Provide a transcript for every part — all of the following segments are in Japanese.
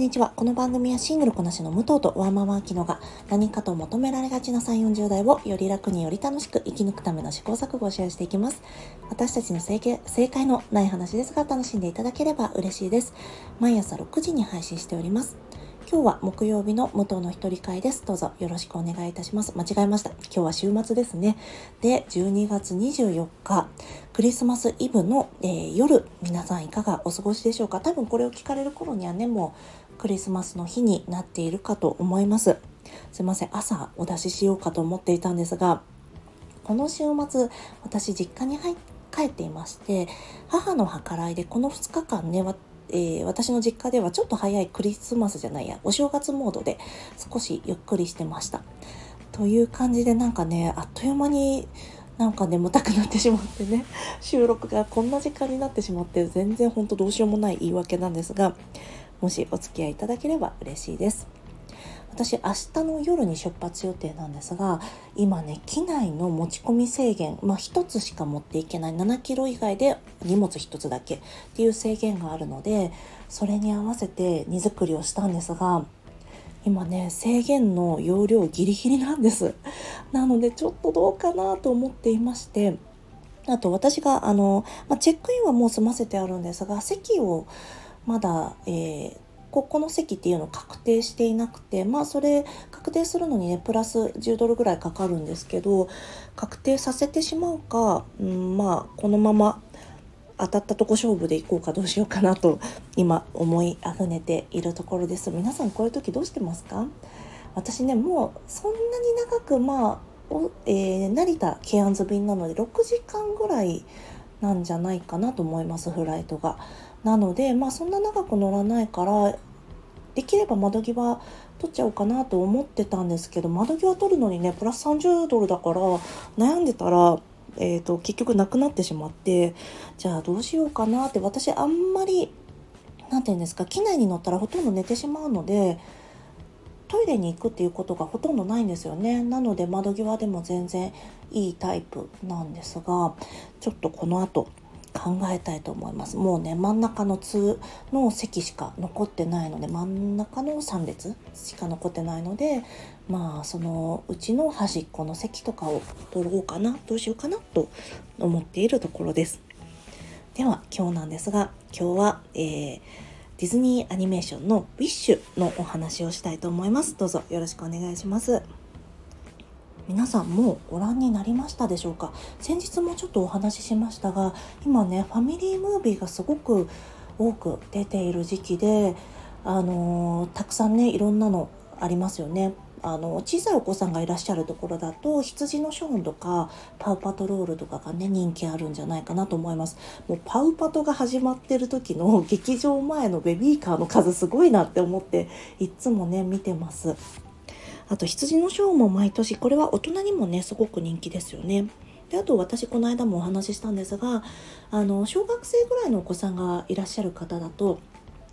にちは。この番組はシングルこなしの武藤とワーママアキノが何かと求められがちな3、40代をより楽により楽しく生き抜くための試行錯誤をシェアしていきます。私たちの正正解のない話ですが楽しんでいただければ嬉しいです。毎朝6時に配信しております。今日は木曜日の武藤の一人会です。どうぞよろしくお願いいたします。間違えました。今日は週末ですね。で、12月24日、クリスマスイブの、えー、夜、皆さんいかがお過ごしでしょうか？多分これを聞かれる頃にはね、もうクリスマスの日になっているかと思います。すいません。朝お出ししようかと思っていたんですが、この週末、私実家に入帰っていまして、母の計らいでこの2日間ね、えー、私の実家ではちょっと早いクリスマスじゃないやお正月モードで少しゆっくりしてました。という感じでなんかねあっという間になんか眠たくなってしまってね収録がこんな時間になってしまって全然ほんとどうしようもない言い訳なんですがもしお付き合いいただければ嬉しいです。私明日の夜に出発予定なんですが今ね機内の持ち込み制限まあ1つしか持っていけない7キロ以外で荷物1つだけっていう制限があるのでそれに合わせて荷造りをしたんですが今ね制限の容量ギリギリなんですなのでちょっとどうかなと思っていましてあと私があの、まあ、チェックインはもう済ませてあるんですが席をまだ、えー、ここの席っていうのを確定していなくてまあそれ確定するのにねプラス10ドルぐらいかかるんですけど確定させてしまうか、うん、まあこのまま当たったとこ勝負でいこうかどうしようかなと今思いあふれているところです皆さんこういう時どうしてますか？私ねもうそんなに長くまあお、えー、成田ケアンズ便なので6時間ぐらいなんじゃないかなと思いますフライトが。なのでまあそんな長く乗らないからできれば窓際取っちゃおうかなと思ってたんですけど窓際取るのにねプラス30ドルだから悩んでたら、えーと、結局なくなってしまってじゃあどうしようかなって私あんまり何て言うんですか機内に乗ったらほとんど寝てしまうのでトイレに行くっていうことがほとんどないんですよね。なので窓際でも全然いいタイプなんですがちょっとこの後考えたいと思います。もうね真ん中の通の席しか残ってないので真ん中の3列しか残ってないのでまあそのうちの端っこの席とかを取ろうかなどうしようかなと思っているところです。では今日なんですが今日は、えー、ディズニーアニメーションの「ウィッシュ」のお話をしたいと思います。どうぞよろしくお願いします。皆さんもうご覧になりましたでしょうか？先日もちょっとお話ししましたが今ねファミリームービーがすごく多く出ている時期であのー、たくさんねいろんなのありますよね。あの小さいお子さんがいらっしゃるところだと羊のショーンとかパウパトロールとかがね人気あるんじゃないかなと思います。もうパウパトが始まってる時の劇場前のベビーカーの数すごいなって思っていっつもね見てます。あと羊のショーも毎年これは大人にもねすごく人気ですよね。であと私この間もお話ししたんですがあの小学生ぐらいのお子さんがいらっしゃる方だと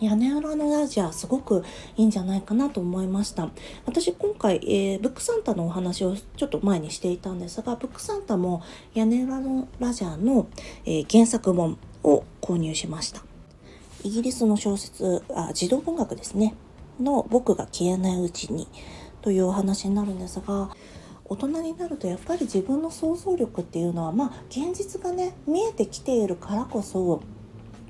屋根裏のラジアすごくいいんじゃないかなと思いました。私今回、えー、ブックサンタのお話をちょっと前にしていたんですがブックサンタも屋根裏のラジアの、えー、原作本を購入しました。イギリスの小説あ児童文学ですね。の僕が消えないうちにというお話になるんですが大人になるとやっぱり自分の想像力っていうのはまあ現実がね見えてきているからこそ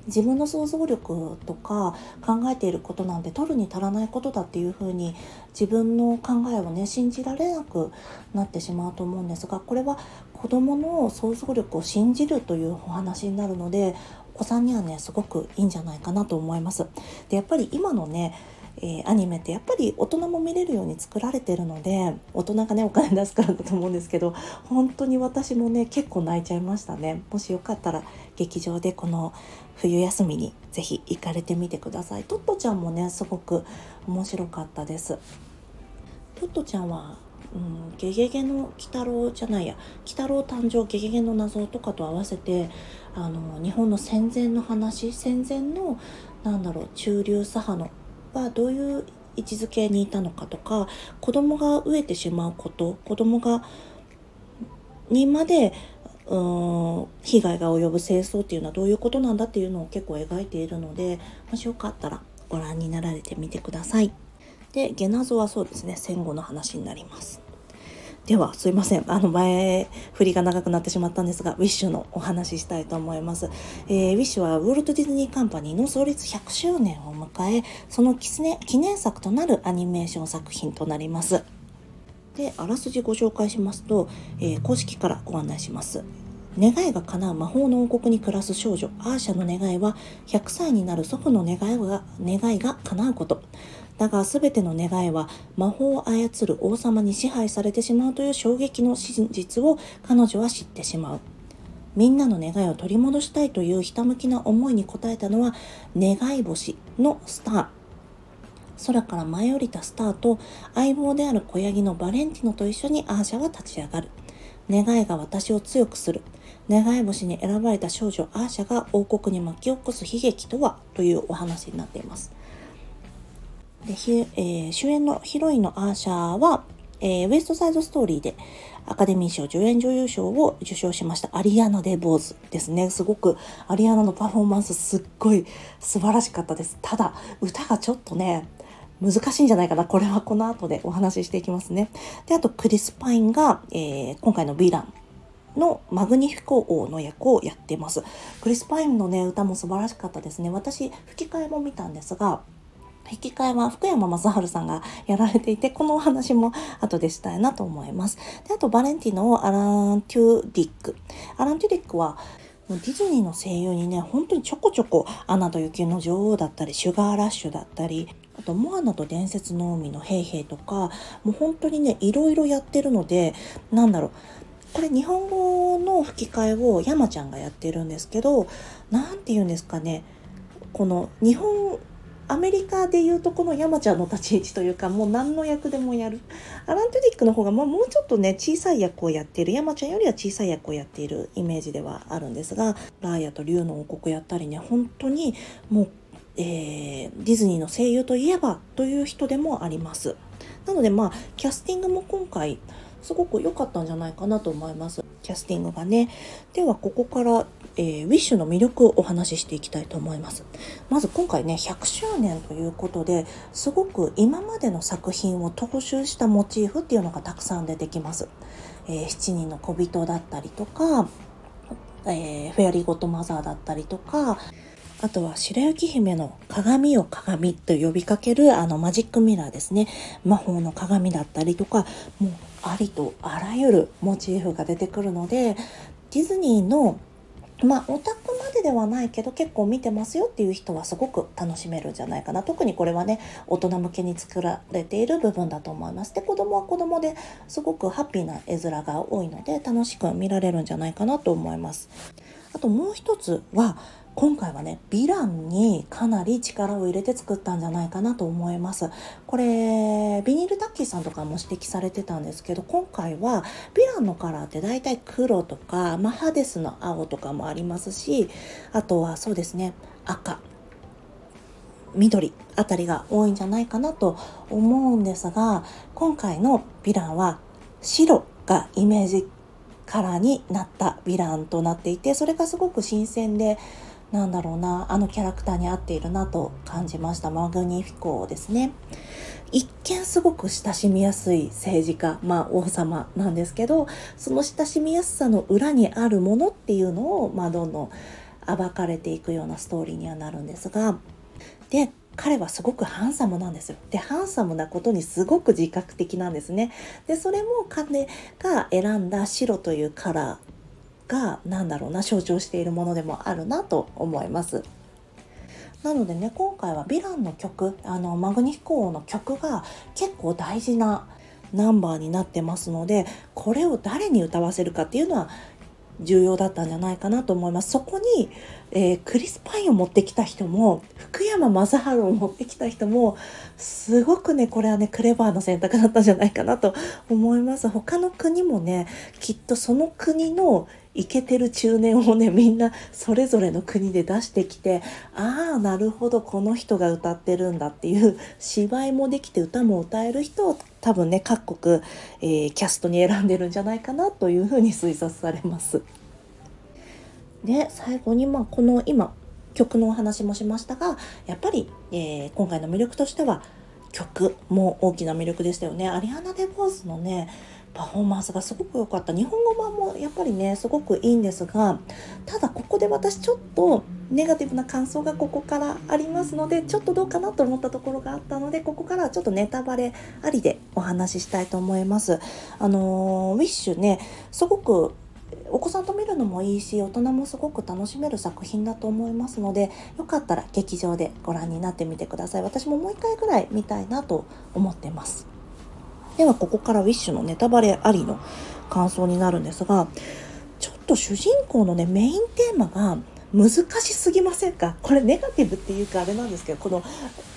自分の想像力とか考えていることなんて取るに足らないことだっていうふうに自分の考えをね信じられなくなってしまうと思うんですがこれは子どもの想像力を信じるというお話になるのでお子さんにはねすごくいいんじゃないかなと思います。でやっぱり今のねえー、アニメってやっぱり大人も見れるように作られてるので大人がねお金出すからだと思うんですけど本当に私もね結構泣いちゃいましたね。もしよかったら劇場でこの冬休みに是非行かれてみてください。トットちゃんもねすごく面白かったです。トットちゃんはうん、ゲゲゲの鬼太郎じゃないや。鬼太郎誕生ゲゲゲの謎とかと合わせてあの日本の戦前の話戦前のなんだろう中流左派のはどういう位置づけにいたのかとか子供が飢えてしまうこと子供がにまでうん被害が及ぶ戦争っていうのはどういうことなんだっていうのを結構描いているのでもしよかったらご覧になられてみてください。で、ゲナゾはそうですね、戦後の話になります。では、すいません。あの、前振りが長くなってしまったんですが、ウィッシュのお話ししたいと思います。えー、ウィッシュはウォルト・ディズニー・カンパニーの創立100周年を迎え、その記念作となるアニメーション作品となります。で、あらすじご紹介しますと、えー、公式からご案内します。願いが叶う魔法の王国に暮らす少女アーシャの願いは100歳になる祖父の願いが願いが叶うことだが全ての願いは魔法を操る王様に支配されてしまうという衝撃の真実を彼女は知ってしまう。みんなの願いを取り戻したいというひたむきな思いに応えたのは願い星のスター。空から舞い降りたスターと相棒である子ヤギのバレンティノと一緒にアーシャは立ち上がる。願いが私を強くする。願い星に選ばれた少女アーシャが王国に巻き起こす悲劇とは？というお話になっています。で、えー、主演のヒロインのアーシャは、えー、ウエストサイドストーリーでアカデミー賞助演女優賞を受賞しましたアリアナ・デ・ボーズですね。すごくアリアナのパフォーマンスすっごい素晴らしかったです。ただ、歌がちょっとね、難しいんじゃないかな。これはこの後でお話ししていきますね。で、あとクリス・パインが、えー、今回のヴィランのマグニフィコ王の役をやってます。クリス・パインのね、歌も素晴らしかったですね。私、吹き替えも見たんですが、引き換えは福山雅治さんがやられていて、このお話も後でしたいなと思います。で、あとバレンティノをアラン・テューディック。アラン・テューディックは、ディズニーの声優にね、本当にちょこちょこ、アナと雪の女王だったり、シュガーラッシュだったり、あと、モアナと伝説の海のヘイヘイとか、もう本当にね、いろいろやってるので、なんだろう、これ日本語の吹き替えを山ちゃんがやってるんですけど、何て言うんですかね、この日本アメリカでいうとこの山ちゃんの立ち位置というかもう何の役でもやる。アラン・トゥディックの方がもうもうちょっとね小さい役をやっている。山ちゃんよりは小さい役をやっているイメージではあるんですがラーヤと竜の王国やったりね本当にもう、えー、ディズニーの声優といえばという人でもあります。なのでまあキャスティングも今回すごく良かったんじゃないかなと思いますキャスティングがねではここからえー、ウィッシュの魅力をお話ししていきたいと思います。まず今回ね、100周年ということで、すごく今までの作品を踏襲したモチーフっていうのがたくさん出てきます。えー、7人の小人だったりとか、えー、フェアリーゴッドマザーだったりとか、あとは白雪姫の鏡を鏡と呼びかけるあのマジックミラーですね。魔法の鏡だったりとか、もうありとあらゆるモチーフが出てくるので、ディズニーのまあオタクまでではないけど結構見てますよっていう人はすごく楽しめるんじゃないかな。特にこれはね大人向けに作られている部分だと思います。で子供は子供ですごくハッピーな絵面が多いので楽しく見られるんじゃないかなと思います。あともう一つは今回はねヴィランにかなり力を入れて作ったんじゃないかなと思います。これビニールタッキーさんとかも指摘されてたんですけど今回はヴィランのカラーって大体黒とかマハデスの青とかもありますしあとはそうですね赤緑あたりが多いんじゃないかなと思うんですが今回のヴィランは白がイメージカラーになったヴィランとなっていてそれがすごく新鮮でなんだろうなあのキャラクターに合っているなと感じましたマグニフィコですね一見すごく親しみやすい政治家まあ王様なんですけどその親しみやすさの裏にあるものっていうのをまあどんどん暴かれていくようなストーリーにはなるんですがで彼はすごくハンサムなんですよ。で、ハンサムなことにすごく自覚的なんですね。で、それも彼が選んだ白というカラーが何だろうな象徴しているものでもあるなと思います。なのでね今回はヴィランの曲あのマグニフィコ王の曲が結構大事なナンバーになってますのでこれを誰に歌わせるかっていうのは重要だったんじゃないかなと思います。そこに、えー、クリス・パインを持ってきた人も福山雅治を持ってきた人もすごくねこれはねクレバーな選択だったんじゃないかなと思います。他の国もねきっとその国のイケてる中年をね みんなそれぞれの国で出してきてああなるほどこの人が歌ってるんだっていう芝居もできて歌も歌える人を多分ね各国、えー、キャストに選んでるんじゃないかなというふうに推察されます。で最後にまあこの今曲のお話もしましたがやっぱり、えー、今回の魅力としては曲も大きな魅力でしたよね。アリアナ・デ・ボースのねパフォーマンスがすごく良かった。日本語版もやっぱりねすごくいいんですがただここで私ちょっとネガティブな感想がここからありますのでちょっとどうかなと思ったところがあったのでここからはちょっとネタバレありでお話ししたいと思います。あのウィッシュねすごくお子さんと見るのもいいし大人もすごく楽しめる作品だと思いますのでよかったら劇場でご覧になってみてください。私ももう一回ぐらい見たいなと思ってます。ではここからウィッシュのネタバレありの感想になるんですがちょっと主人公のねメインテーマが難しすぎませんか？これネガティブっていうかあれなんですけどこの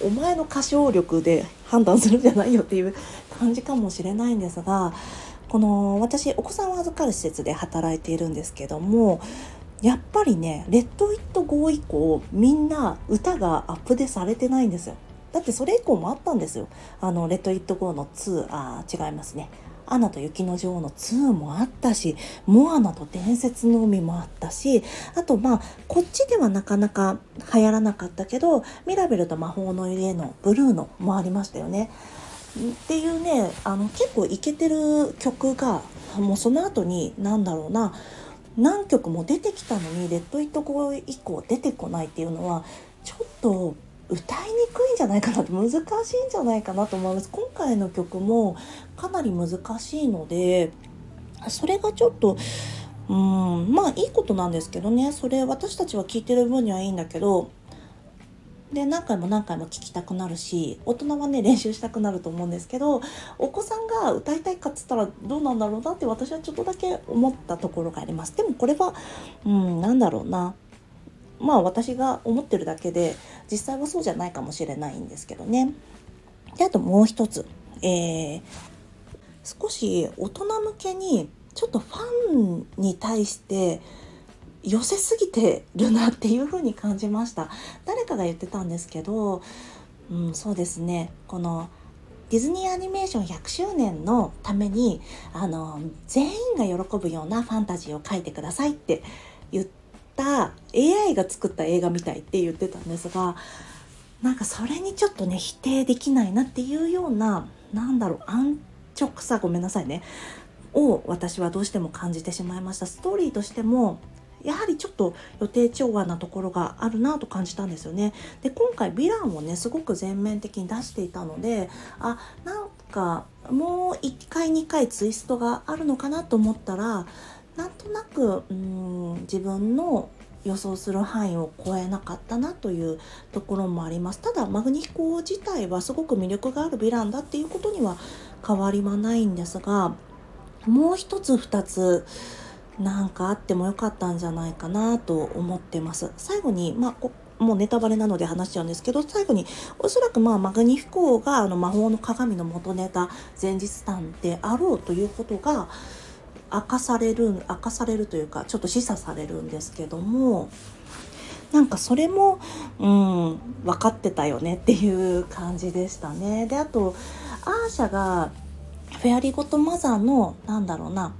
お前の歌唱力で判断するんじゃないよっていう感じかもしれないんですがこの私お子さんを預かる施設で働いているんですけどもやっぱりね「レッド・イット・ゴー」以降みんな歌がアップデされてないんですよ。だってそれ以降もあったんですよ。あの、 Let It Go の2、あ、違いますね。アナと雪の女王の2もあったし、モアナと伝説の海もあったし、あとまあ、こっちではなかなか流行らなかったけど、ミラベルと魔法の家のブルーノもありましたよね。っていうね、あの、結構イケてる曲が、もうその後に、なんだろうな、何曲も出てきたのに、 Let It Go 以降出てこないっていうのは、ちょっと歌いにくいんじゃないかなと難しいんじゃないかなと思います。今回の曲もかなり難しいのでそれがちょっとうんまあいいことなんですけどね。それ私たちは聞いてる分にはいいんだけどで何回も何回も聞きたくなるし大人はね練習したくなると思うんですけどお子さんが歌いたいかっつったらどうなんだろうなって私はちょっとだけ思ったところがあります。でもこれはうんなんだろうな。まあ私が思ってるだけで実際はそうじゃないかもしれないんですけどね。であともう一つ、えー、少し大人向けにちょっとファンに対して寄せすぎてるなっていう風に感じました。誰かが言ってたんですけど、うん、そうですね。このディズニーアニメーション100周年のためにあの全員が喜ぶようなファンタジーを書いてくださいって言って AI が作った映画みたいって言ってたんですがなんかそれにちょっとね否定できないなっていうようななんだろう安直さごめんなさいねを私はどうしても感じてしまいましたストーリーとしてもやはりちょっと予定調和なところがあるなと感じたんですよね。で今回ヴィランをねすごく全面的に出していたのであなんかもう1回2回ツイストがあるのかなと思ったらなんとなくうん自分の予想する範囲を超えなかったなというところもあります。ただマグニフコ自体はすごく魅力があるヴィランだっていうことには変わりはないんですがもう一つ二つなんかあってもよかったんじゃないかなと思ってます。最後にまあもうネタバレなので話しちゃうんですけど最後におそらくまあマグニフィコがあの魔法の鏡の元ネタ前日談であろうということが明かされる明かされるというかちょっと示唆されるんですけどもなんかそれも、うん、分かってたよねっていう感じでしたね。であとアーシャがフェアリーゴッドマザーのなんだろうな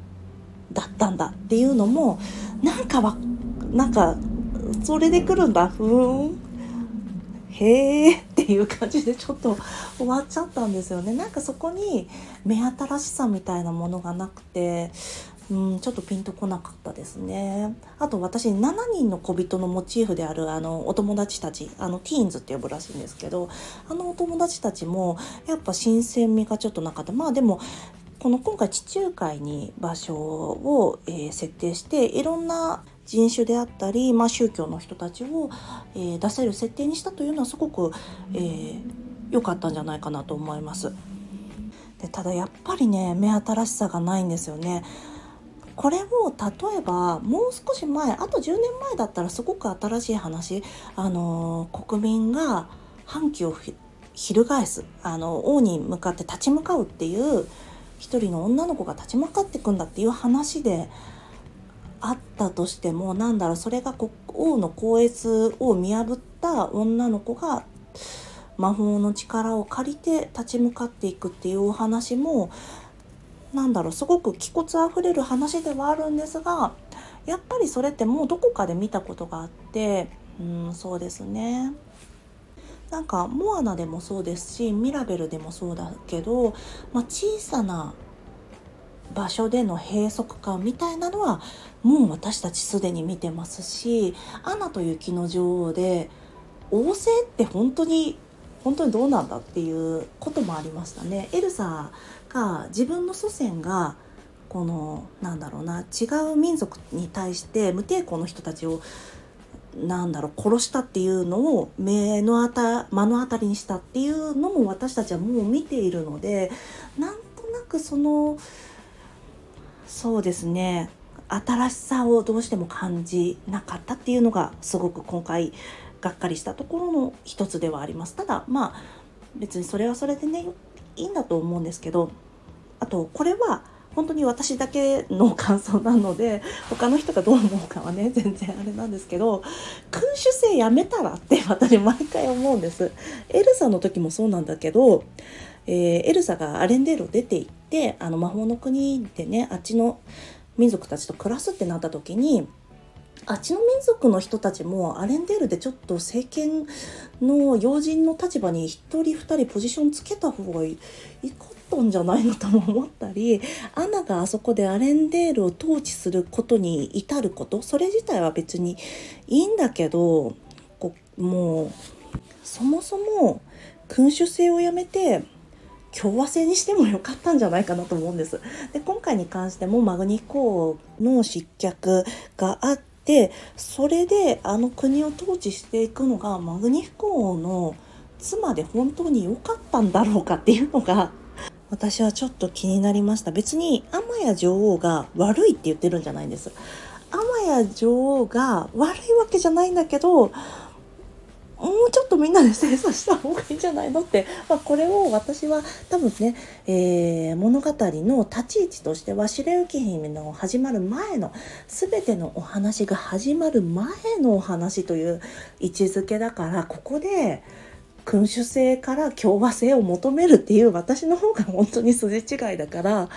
だったんだっていうのもなんかわなんかそれで来るんだふーんへーっていう感じでちょっと終わっちゃったんですよねなんかそこに目新しさみたいなものがなくてうん、ちょっとピンとこなかったですね。あと私7人の小人のモチーフであるあのお友達たちあのティーンズって呼ぶらしいんですけどあのお友達たちもやっぱ新鮮味がちょっとなかったまあでもこの今回地中海に場所を、えー、設定していろんな人種であったり、まあ、宗教の人たちを、えー、出せる設定にしたというのはすごく良、えー、かったんじゃないかなと思います。でただやっぱりね目新しさがないんですよね。これを例えばもう少し前あと10年前だったらすごく新しい話あの国民が反旗を翻すあの王に向かって立ち向かうっていう一人の女の子が立ち向かっていくんだっていう話であったとしてもなんだろうそれが国王の高越を見破った女の子が魔法の力を借りて立ち向かっていくっていうお話もなんだろうすごく気骨あふれる話ではあるんですがやっぱりそれってもうどこかで見たことがあってうんそうですね。なんかモアナでもそうですしミラベルでもそうだけど、まあ、小さな場所での閉塞感みたいなのはもう私たちすでに見てますし「アナと雪の女王」で王政って本当に本当にどうなんだっていうこともありましたね。エルサが自分の祖先がこのなんだろうな違う民族に対して無抵抗の人たちをなんだろう殺したっていうのを目の当た目の当たりにしたっていうのも私たちはもう見ているのでなんとなくそのそうですね。新しさをどうしても感じなかったっていうのがすごく今回がっかりしたところの一つではあります。ただまあ別にそれはそれでねいいんだと思うんですけどあとこれは本当に私だけの感想なので他の人がどう思うかはね 全然あれなんですけど君主制やめたらって私毎回思うんです。エルサの時もそうなんだけど、えー、エルサがアレンデールを出て行ってあの魔法の国でねあっちの民族たちと暮らすってなった時にあっちの民族の人たちもアレンデールでちょっと政権の要人の立場に1人2人ポジションつけた方がいいかったんじゃないのとも思ったりアナがあそこでアレンデールを統治することに至ることそれ自体は別にいいんだけどこもうそもそも君主制をやめて共和制にしてもよかったんじゃないかなと思うんです。で今回に関してもマグニコーの失脚があってそれであの国を統治していくのがマグニフコーの妻で本当に良かったんだろうかっていうのが私はちょっと気になりました別にアマヤ女王が悪いって言ってるんじゃないんですアマヤ女王が悪いわけじゃないんだけどもうちょっとみんなで精査した方がいいんじゃないのって、まあ、これを私は多分ね、えー、物語の立ち位置としては白雪姫の始まる前の全てのお話が始まる前のお話という位置づけだからここで君主制から共和制を求めるっていう私の方が本当に筋違いだから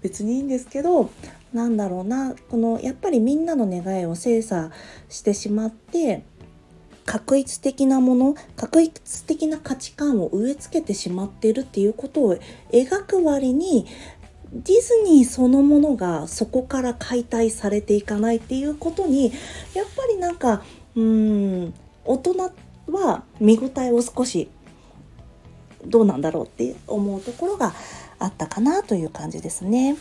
別にいいんですけどなんだろうなこのやっぱりみんなの願いを精査してしまって確一的なもの確一的な価値観を植え付けてしまっているっていうことを描く割にディズニーそのものがそこから解体されていかないっていうことにやっぱりなんかうん大人は見応えを少しどうなんだろうって思うところがあったかなという感じですね。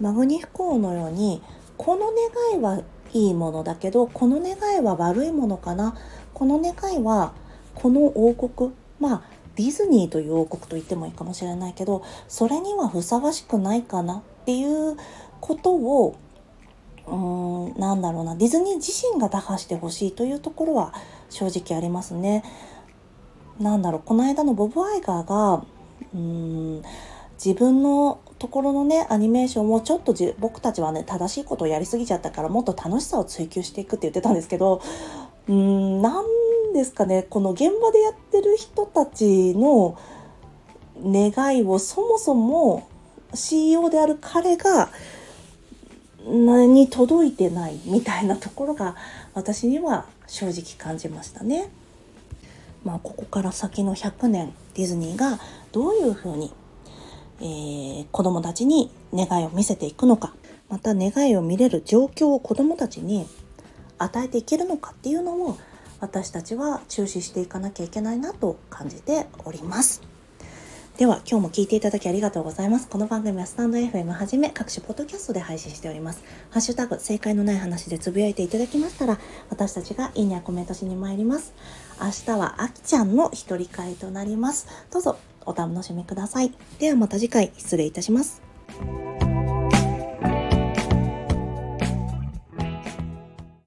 マグニフコーのようにこの願いはいいものだけどこの願いは悪いものかな？この願いはこの王国まあディズニーという王国と言ってもいいかもしれないけどそれにはふさわしくないかな？っていうことをうーんなんだろうな？ディズニー自身が打破してほしいというところは正直ありますね。なんだろう？この間のボブ・アイガーがうーん自分のところのねアニメーションをちょっと僕たちはね正しいことをやりすぎちゃったからもっと楽しさを追求していくって言ってたんですけどうーん何ですかねこの現場でやってる人たちの願いをそもそも CEO である彼がに届いてないみたいなところが私には正直感じましたね。まあ、ここから先の100年ディズニーがどういうふうに、えー、子どもたちに願いを見せていくのかまた願いを見れる状況を子どもたちに与えていけるのかっていうのを私たちは注視していかなきゃいけないなと感じております。では今日も聞いていただきありがとうございます。この番組はスタンド FM はじめ各種ポッドキャストで配信しております。ハッシュタグ正解のない話でつぶやいていただきましたら私たちがいいねやコメントしに参ります。明日はあきちゃんの一人会となります。どうぞお楽しみください。ではまた次回失礼いたします。